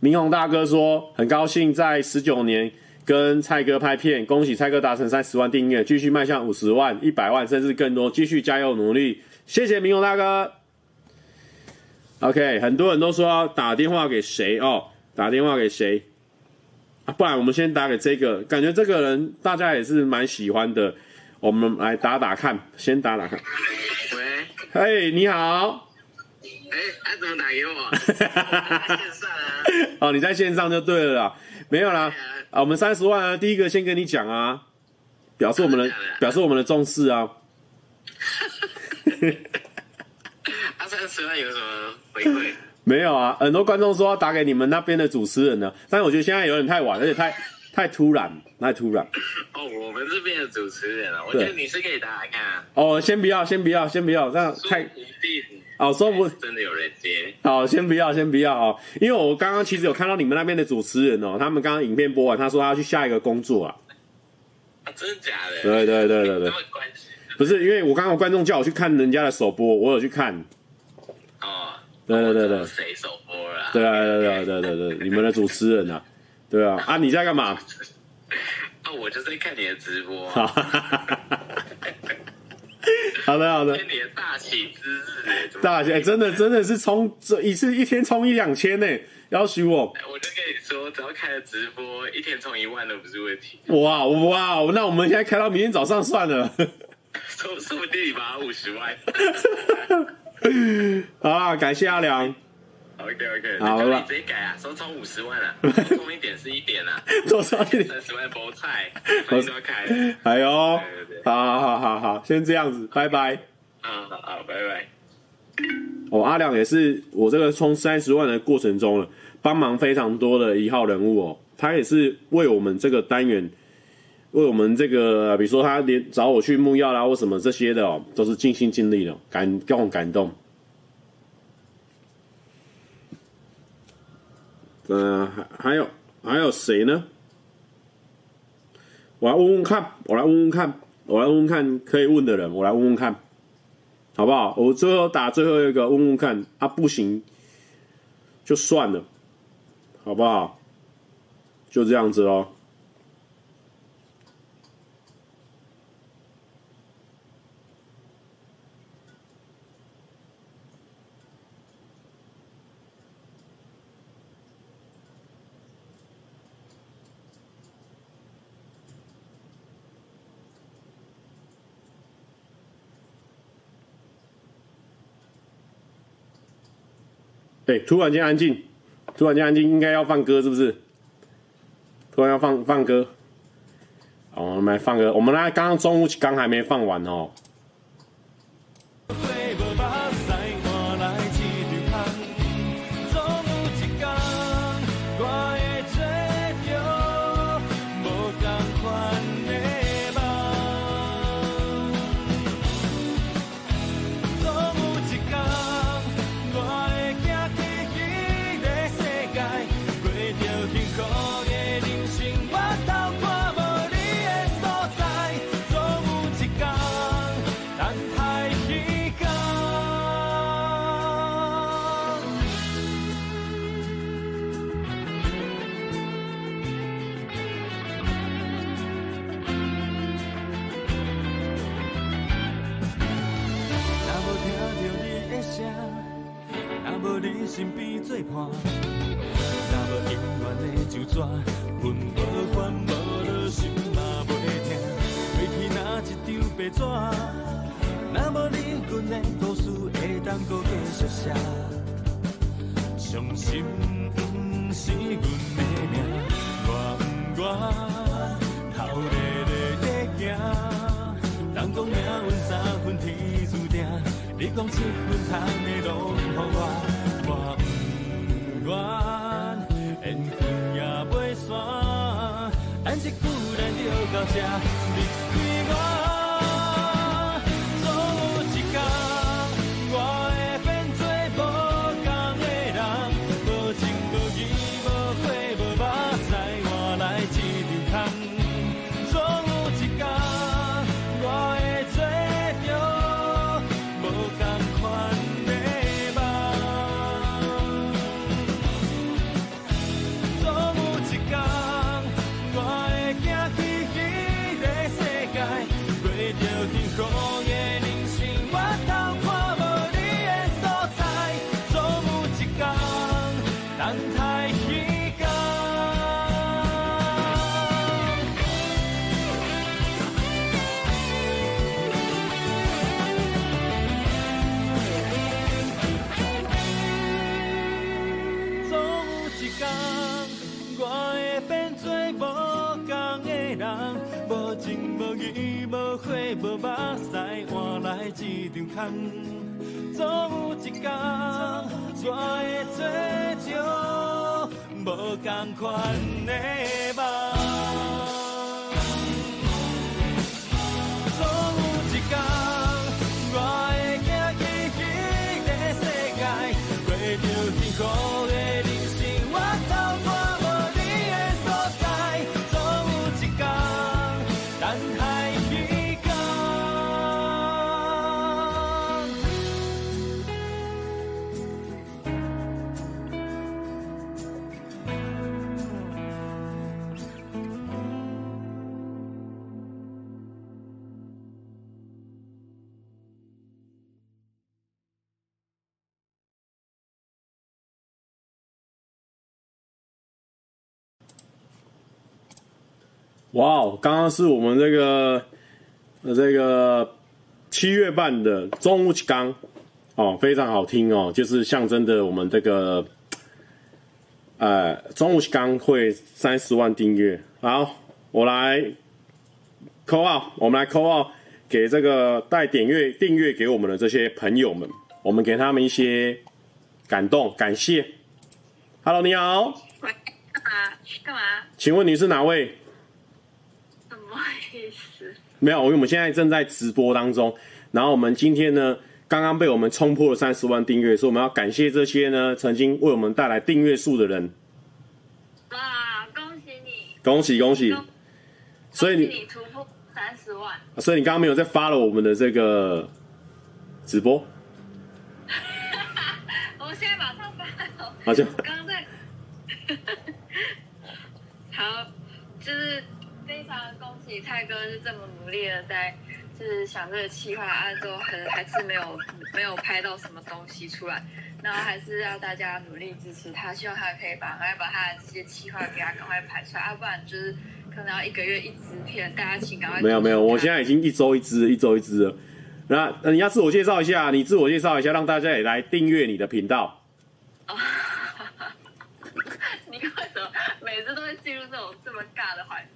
Speaker 1: 明宏大哥说很高兴在十九年跟蔡哥拍片，恭喜蔡哥达成三十万订阅，继续迈向五十万、一百万甚至更多，继续加油努力。谢谢明勇大哥。OK，很多人都说要打电话给谁哦。打电话给谁啊？不然我们先打给这个，感觉这个人大家也是蛮喜欢的。我们来打打看，先打打看。
Speaker 4: 喂，
Speaker 1: 嘿，你好。
Speaker 4: 哎，他怎么打给我？线上啊。
Speaker 1: 哦，你在线上就对了啦。没有啦。啊，我们三十万啊，第一个先跟你讲啊，表示我们的表示我们的重视啊。
Speaker 4: 他 三十万有什么回馈？
Speaker 1: 没有啊，很多观众说要打给你们那边的主持人呢，但是我觉得现在有点太晚，而且太太突然，太突然。
Speaker 4: 哦，我们这边的主持人啊，我觉得你是可以打来看啊。
Speaker 1: 哦，先不要，先不要，先不要，这样太。哦，说不
Speaker 4: 真的有人接。
Speaker 1: 好，先不要，先不要哦，因为我刚刚其实有看到你们那边的主持人哦，他们刚刚影片播完，他说他要去下一个工作啊。
Speaker 4: 啊，真的假的？
Speaker 1: 对对对对对。
Speaker 4: 没关系。
Speaker 1: 不是，因为我刚刚有观众叫我去看人家的首播，我有去看。哦对对对
Speaker 4: 对，谁首播了？
Speaker 1: 对啊对对对对对，你们的主持人啊，对啊啊，你在干嘛？
Speaker 4: 啊，我就在看你的直播。
Speaker 1: 好的好的。
Speaker 4: 你的大喜之日，
Speaker 1: 大喜，真的真的是冲这一次一天冲一两千呢，要许我。
Speaker 4: 我就跟你说，只要开了直播，一天冲一万都不是问题。
Speaker 1: 哇哇，那我们现在开到明天早上算了。
Speaker 4: 说说不定你把五十万。
Speaker 1: 好啊，感谢阿良。
Speaker 4: OK OK，好了，你直接改啊，说充五十万啊，充一点是一点啊，
Speaker 1: 多少一点？
Speaker 4: 三十万包菜，欢迎收看。
Speaker 1: 哎呦，好好好好好，先这样子，拜拜。
Speaker 4: 啊好好，拜拜。
Speaker 1: 哦，阿亮也是我这个充三十万的过程中了，帮忙非常多的一号人物哦，他也是为我们这个单元。为我们这个，比如说他连找我去木曜啦，或什么这些的哦，都是尽心尽力的，感让我感动。嗯，还还有还有谁呢？我来问问看，我来问问看，我来问问看可以问的人，我来问问看，好不好？我最后打最后一个问问看，啊不行就算了，好不好？就这样子喽。对，突然间安静，突然间安静，应该要放歌是不是？突然要放放歌，好，我们来放歌。我们来，刚刚中午刚还没放完哦。
Speaker 3: 做伴，若无姻缘的旧纸，分无管无落心也袂痛，过去哪一张白纸，若无你，阮的故事会当阁继续写。伤心不是阮的命，我不我，头热热在行。人讲命运三分天。注定，你讲七分可以拢乎我，我。不愿，缘分也袂散，按这句咱就到这。离开我总有一天我会做着无同款的
Speaker 1: 哇哦，刚刚是我们这个呃这个七月半的中午刚哦，非常好听哦，就是象征着我们这个呃中午刚会三十万订阅。好，我来 call out，我们来 call out 给这个带点阅订阅给我们的这些朋友们，我们给他们一些感动感谢。Hello，你好。
Speaker 5: 喂，干嘛？干嘛？
Speaker 1: 请问你是哪位？没有，因为我们现在正在直播当中。然后我们今天呢，刚刚被我们冲破了三十万订阅，所以我们要感谢这些呢曾经为我们带来订阅数的人。
Speaker 5: 哇，恭喜你！
Speaker 1: 恭喜恭喜！所以你，
Speaker 5: 你突破三十万，
Speaker 1: 所以你刚刚没有在 follow 我们的这个直播。
Speaker 5: 我现在马上 follow。
Speaker 1: 好，就
Speaker 5: 刚刚在。好，就是。非常恭喜蔡哥是这么努力的在，就是想这个企划啊，都很还是没有没有拍到什么东西出来，然后还是要大家努力支持他，希望他可以把赶快把他的这些企划给他赶快拍出来，啊，不然就是可能要一个月一支片，大家请赶快。
Speaker 1: 没有没有，我现在已经一周一支，一周一支了。那你要自我介绍一下，你自我介绍一下，让大家也来订阅你的频道。
Speaker 5: 哦，你为什么每次都会进入这种这么尬的环节？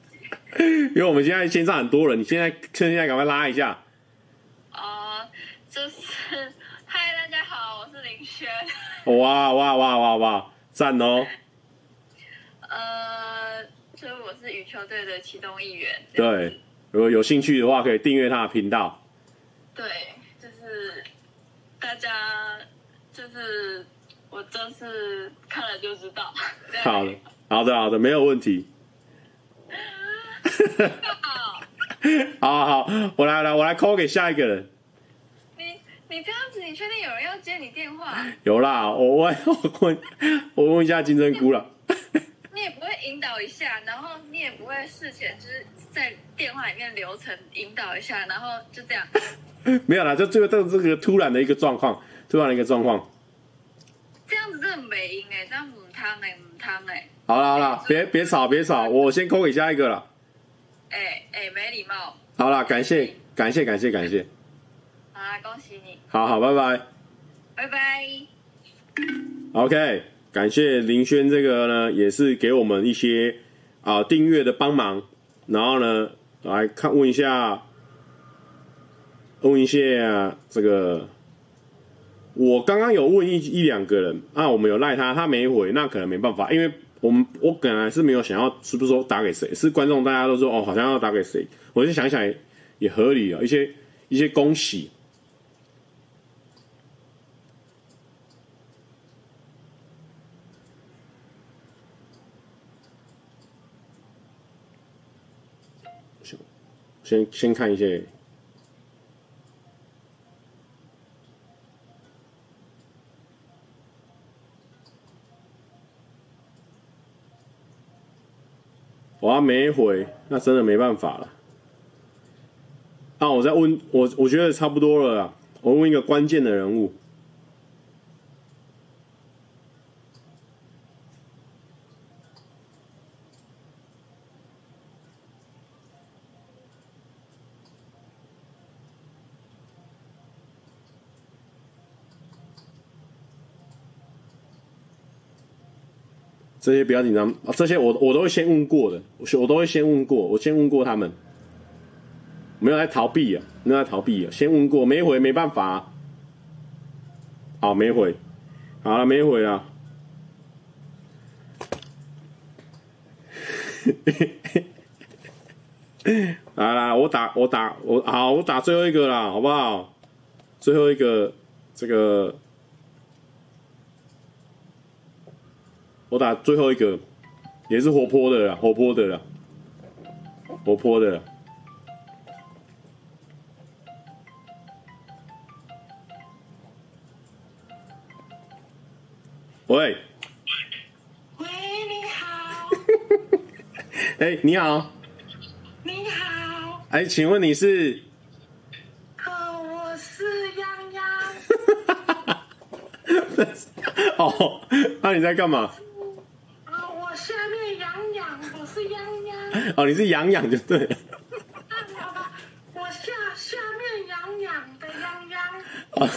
Speaker 1: 因为我们现在线上很多人，你现在趁现在赶快拉一下。
Speaker 5: 啊、呃，就是嗨，大家好，我是林轩。
Speaker 1: 哇哇哇哇哇，赞哦！
Speaker 5: 呃，所以我是羽球队的其中一员。
Speaker 1: 对，如果有兴趣的话，可以订阅他的频道。
Speaker 5: 对，就是大家就是我真是看了就知道。
Speaker 1: 好的，好的，好的，没有问题。好好好，我来来，我来 call 给下一个人。
Speaker 5: 你你这样子，你确定有人要接你电话？
Speaker 1: 有啦，我问 我问我问一下金针菇了。
Speaker 5: 你也不会引导一下，然后你也不会事前就是在电话里面流程引导一下，然后就这样。
Speaker 1: 没有啦，就这个这这个突然的一个状况，突然的一个状况。
Speaker 5: 这样子真的没音哎，这样母汤哎母汤哎。
Speaker 1: 好了好了，别别吵别吵，我先 call 给下一个了。
Speaker 5: 哎、欸、哎、欸，没礼貌。
Speaker 1: 好了，感谢感谢感谢感谢。
Speaker 5: 好啊，恭喜你。
Speaker 1: 好好，拜拜。
Speaker 5: 拜拜。
Speaker 1: OK，感谢林轩这个呢，也是给我们一些啊订阅的帮忙。然后呢，来看问一下，问一下这个我刚刚有问一一两个人啊，我们有赖他，他没回，那可能没办法，因为我们我本来是没有想要，是不是说打给谁？是观众大家都说哦，好像要打给谁？我就想想也，合理啊，一些一些恭喜。先先看一些，我要没回，那真的没办法了。那，我再问我，我觉得差不多了啦。我问一个关键的人物。这些不要紧张啊！这些我我都会先问过的，我我都会先问过，我先问过他们，没有在逃避啊，没有在逃避啊，先问过没回没办法，好没回，好了没回啊，来来，我打我打我好，我打最后一个啦，好不好？最后一个这个。我打最后一个，也是活泼的啦，活泼的啦，活泼的啦。喂，
Speaker 6: 喂，你好。
Speaker 1: 哎、欸，你好。
Speaker 6: 你好。
Speaker 1: 哎、欸，请问你是？
Speaker 6: 呃，我是泱泱。
Speaker 1: 哦，那你在干嘛？哦，你是痒痒就对了。
Speaker 6: 我下下面痒痒的痒痒。
Speaker 1: 啊，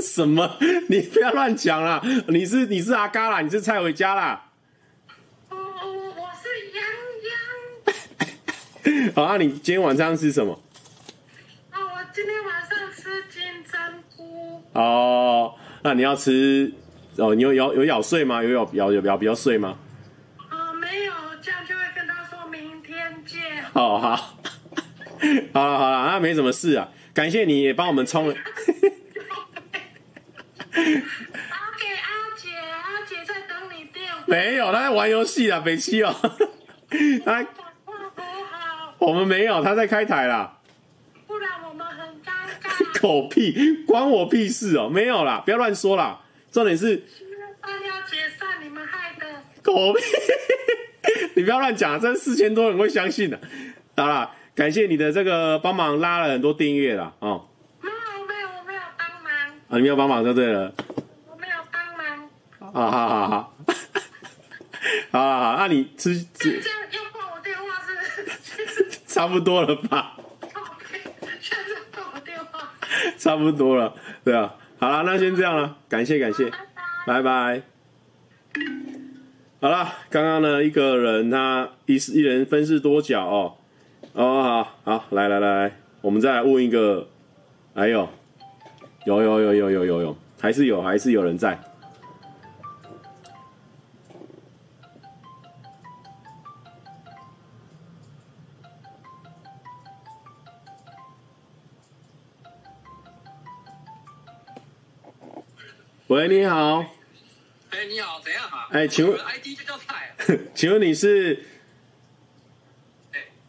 Speaker 1: 什么？你不要乱讲啦！你是你是阿嘎啦，你是蔡伟嘉啦。
Speaker 6: 哦，我是痒痒。
Speaker 1: 好，那你今天晚上吃什么？
Speaker 6: 啊，我今天晚上吃金针菇。
Speaker 1: 哦，那你要吃哦？你有咬有咬碎吗？有咬咬有咬比较碎吗？哦，好，好 了好了，那没什么事啊。感谢你也帮我们冲了。
Speaker 6: 阿给阿姐，阿姐在等你电话。
Speaker 1: 没有，他在玩游戏啊，北七哦。他，我们没有，他在开台啦。
Speaker 6: 不然我们很尴尬。
Speaker 1: 狗屁，关我屁事哦！没有啦，不要乱说啦。重点是，
Speaker 6: 要解散，你们害的。
Speaker 1: 狗屁，你不要乱讲，这四千多人会相信的。好了，感谢你的这个帮忙拉了很多订阅了哦。
Speaker 6: 没有没有，我没有帮忙。
Speaker 1: 啊，你没有帮忙就对了。
Speaker 6: 我没有帮忙。
Speaker 1: 好好好好，好好好，那你吃吃。
Speaker 6: 这样要挂我电话是？
Speaker 1: 差不多了吧
Speaker 6: ？OK，现在挂我电话。
Speaker 1: 差不多了，对啊。好了，那先这样了，感谢感谢，拜拜。拜拜。好了，刚刚呢一个人他一一人分饰多角哦。哦，好好，来来来，我们再来问一个，还有，有有有有有有有，还是有还是有人在。喂，你好。
Speaker 7: 哎，你好，怎样啊？
Speaker 1: 哎，请问
Speaker 7: ，ID 就叫蔡。
Speaker 1: 请问你是？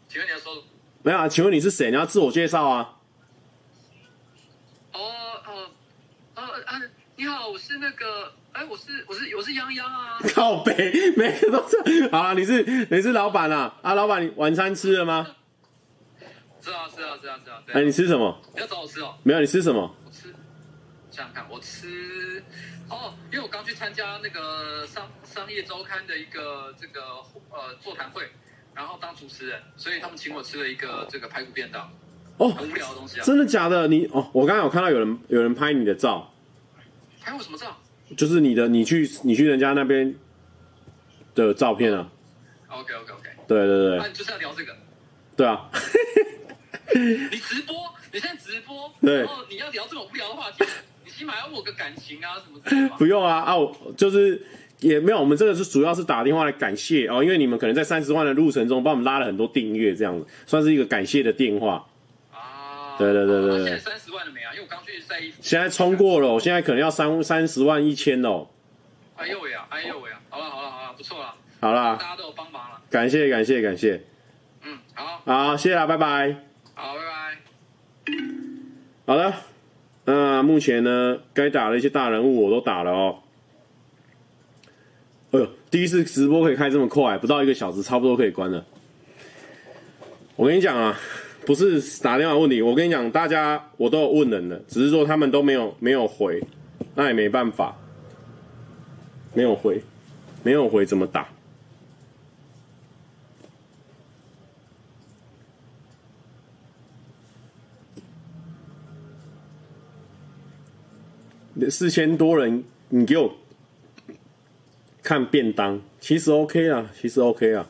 Speaker 7: 请问你要说？
Speaker 1: 没有啊，请问你是谁？你要自我介绍啊。
Speaker 7: 哦哦哦啊！你好，我是那个，哎，我是我是我是泱泱啊。
Speaker 1: 靠北，每个都是。好啊，你是你是老板啊？啊，老板，你晚餐吃了吗？
Speaker 7: 是啊是啊是啊是啊。
Speaker 1: 哎，你吃什么？
Speaker 7: 你要找我吃哦。
Speaker 1: 没有，你吃什么？
Speaker 7: 我吃，想想看，我吃哦，因为我刚去参加那个商商业周刊的一个这个呃座谈会。然后当主持人，所以他们请我吃了一个这个排骨便当。哦，很无聊的东西啊！
Speaker 1: 真的假的？你哦，我刚刚有看到有人有人拍你的照。
Speaker 7: 拍我什么照？
Speaker 1: 就是你的，你去你去人家那边的照片啊。
Speaker 7: OK OK OK。
Speaker 1: 对对对。
Speaker 7: 那你就是要聊这个。
Speaker 1: 对啊。
Speaker 7: 你直播？你现在直播？
Speaker 1: 对。
Speaker 7: 然后你要聊这种无聊的话题？你现起码要我个感情啊，什么之类的。
Speaker 1: 不用啊啊，我就是也没有，我们这个是主要是打电话来感谢哦，因为你们可能在三十万的路程中帮我们拉了很多订阅，这样子算是一个感谢的电话。
Speaker 7: 啊，
Speaker 1: 对对对对对。
Speaker 7: 现在三十万了没啊？因为我刚去晒衣服。
Speaker 1: 现在冲过了，我现在可能要三三十万一千哦。
Speaker 7: 哎呦喂啊，哎呦喂啊，好了好了好了，不错了。
Speaker 1: 好啦，
Speaker 7: 大家都有帮忙了。
Speaker 1: 感谢感谢感谢。
Speaker 7: 嗯，好。
Speaker 1: 好，谢谢啦，拜拜。
Speaker 7: 好，拜拜。
Speaker 1: 好了，那目前呢，该打的一些大人物我都打了哦。哎呦，第一次直播可以开这么快，不到一个小时，差不多可以关了。我跟你讲啊，不是打电话问你，我跟你讲，大家我都有问人的，只是说他们都没有没有回，那也没办法，没有回，没有回怎么打？四千多人，你给我看便当，其实 OK 啊，其实 OK 啊。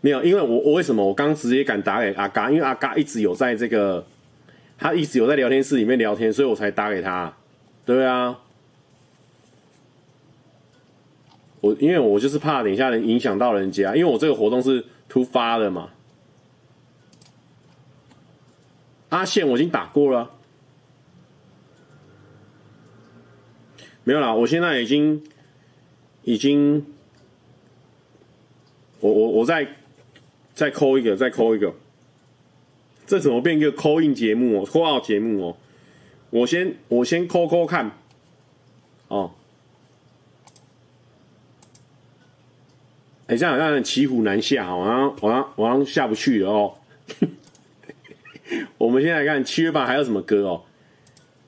Speaker 1: 没有，因为我我为什么我刚直接敢打给阿嘎？因为阿嘎一直有在这个，他一直有在聊天室里面聊天，所以我才打给他。对啊，我因为我就是怕等一下能影响到人家，因为我这个活动是突发的嘛。阿宪我已经打过了。没有啦，我现在已经已经，我我我再再扣一个，再扣一个，这怎么变一个扣印节目哦扣号节目哦？我先我先扣扣看，哦，哎，这样好像骑虎难下，好像好像好像下不去了哦。我们现在看七月半还有什么歌哦？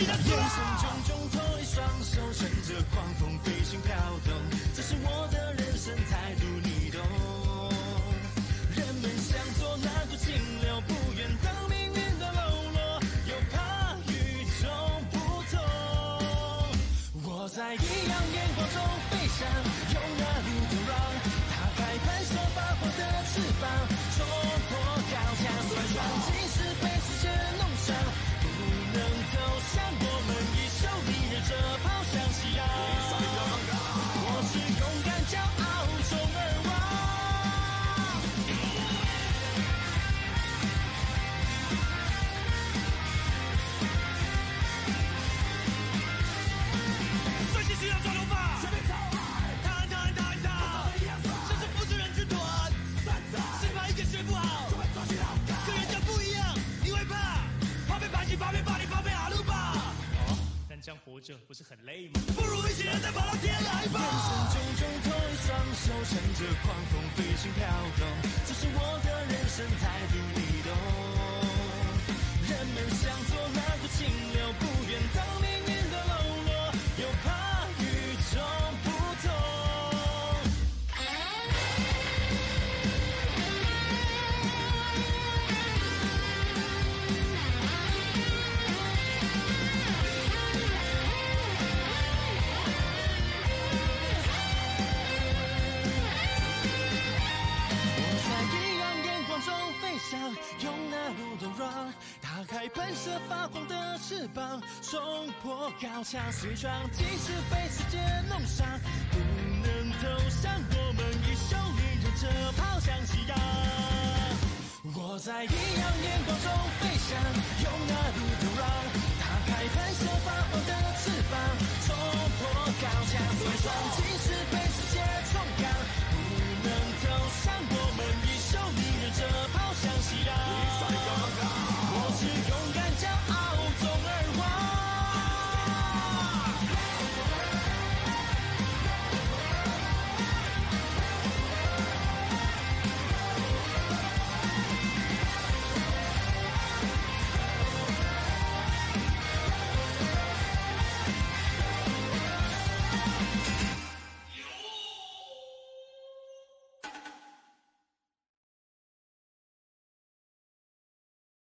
Speaker 3: 人生种种，托一双手，乘着狂风飞行飘动。这是我的人生态度，你懂。人们想做那股清流，不愿当命运的喽啰，又怕与众不同。我在异样眼光中飞翔。高墙碎装，即使被世界弄伤，不能投降，我们以胜利者跑向夕阳。
Speaker 8: 我在异样眼光中飞翔，用那里的光打开盘旋发狂的翅膀，冲破高墙。碎装，即使被世界冲垮，不能投降。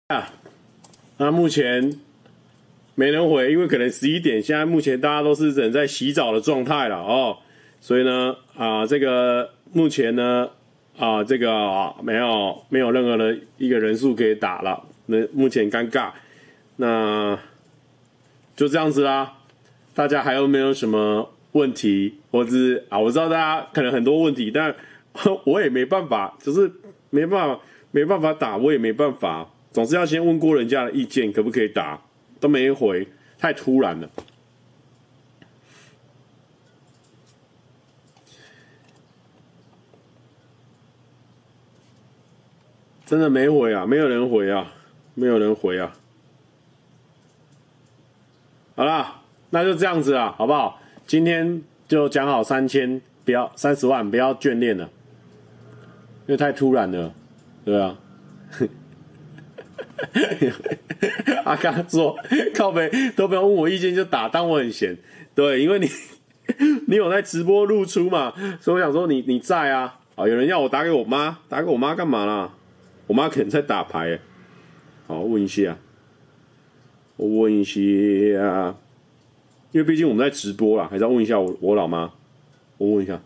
Speaker 1: 啊，那目前没人回，因为可能十一点，现在目前大家都是人在洗澡的状态了哦，所以呢，啊，这个目前呢，啊，这个、啊、没有没有任何的一个人数可以打了，那目前尴尬，那就这样子啦。大家还有没有什么问题？或者是啊，我知道大家可能很多问题，但 我也没办法，就是没办法，没办法打，我也没办法。总是要先问过人家的意见，可不可以打？都没回，太突然了。真的没回啊，没有人回啊，没有人回啊。好啦，那就这样子啊，好不好？今天就讲好三千，不要三十万，不要眷恋了，因为太突然了，对啊。阿刚说：“靠北都不要问我意见就打，当我很闲。对，因为你 你有在直播露出嘛，所以我想说你你在啊。啊，有人要我打给我妈，打给我妈干嘛啦？我妈可能在打牌。好，问一下，我问一下，因为毕竟我们在直播啦，还是要问一下我我老妈，我问一下。”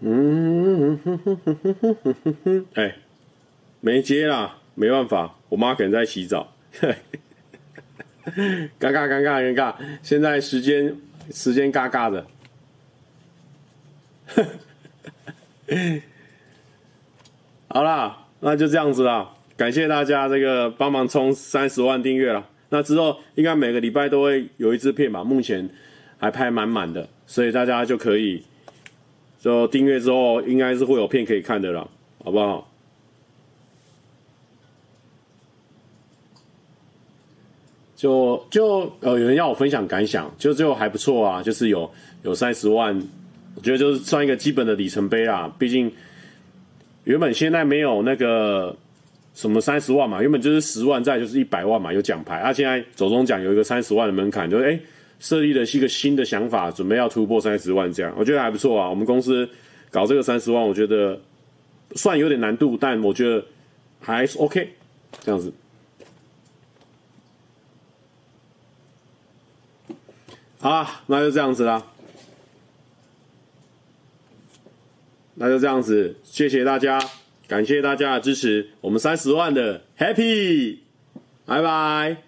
Speaker 1: 嗯哼哼哼哼哼哼哼哼哎没接啦没办法我妈可能在洗澡尴尬尴尬尴尬现在时间时间嘎尬的好啦那就这样子啦感谢大家这个帮忙充三十万订阅了那之后应该每个礼拜都会有一支片吧目前还拍满满的所以大家就可以就订阅之后，应该是会有片可以看的了，好不好？就就呃，有人要我分享感想，就最后还不错啊，就是有有三十万，我觉得就是算一个基本的里程碑啦。毕竟原本现在没有那个什么三十万嘛，原本就是十万，再就是一百万嘛，有奖牌啊。现在走中奖有一个三十万的门槛，就哎。设立的是一个新的想法，准备要突破三十万，这样我觉得还不错啊。我们公司搞这个三十万，我觉得算有点难度，但我觉得还是 OK，这样子。好，那就这样子啦，那就这样子，谢谢大家，感谢大家的支持，我们三十万的 Happy，拜拜。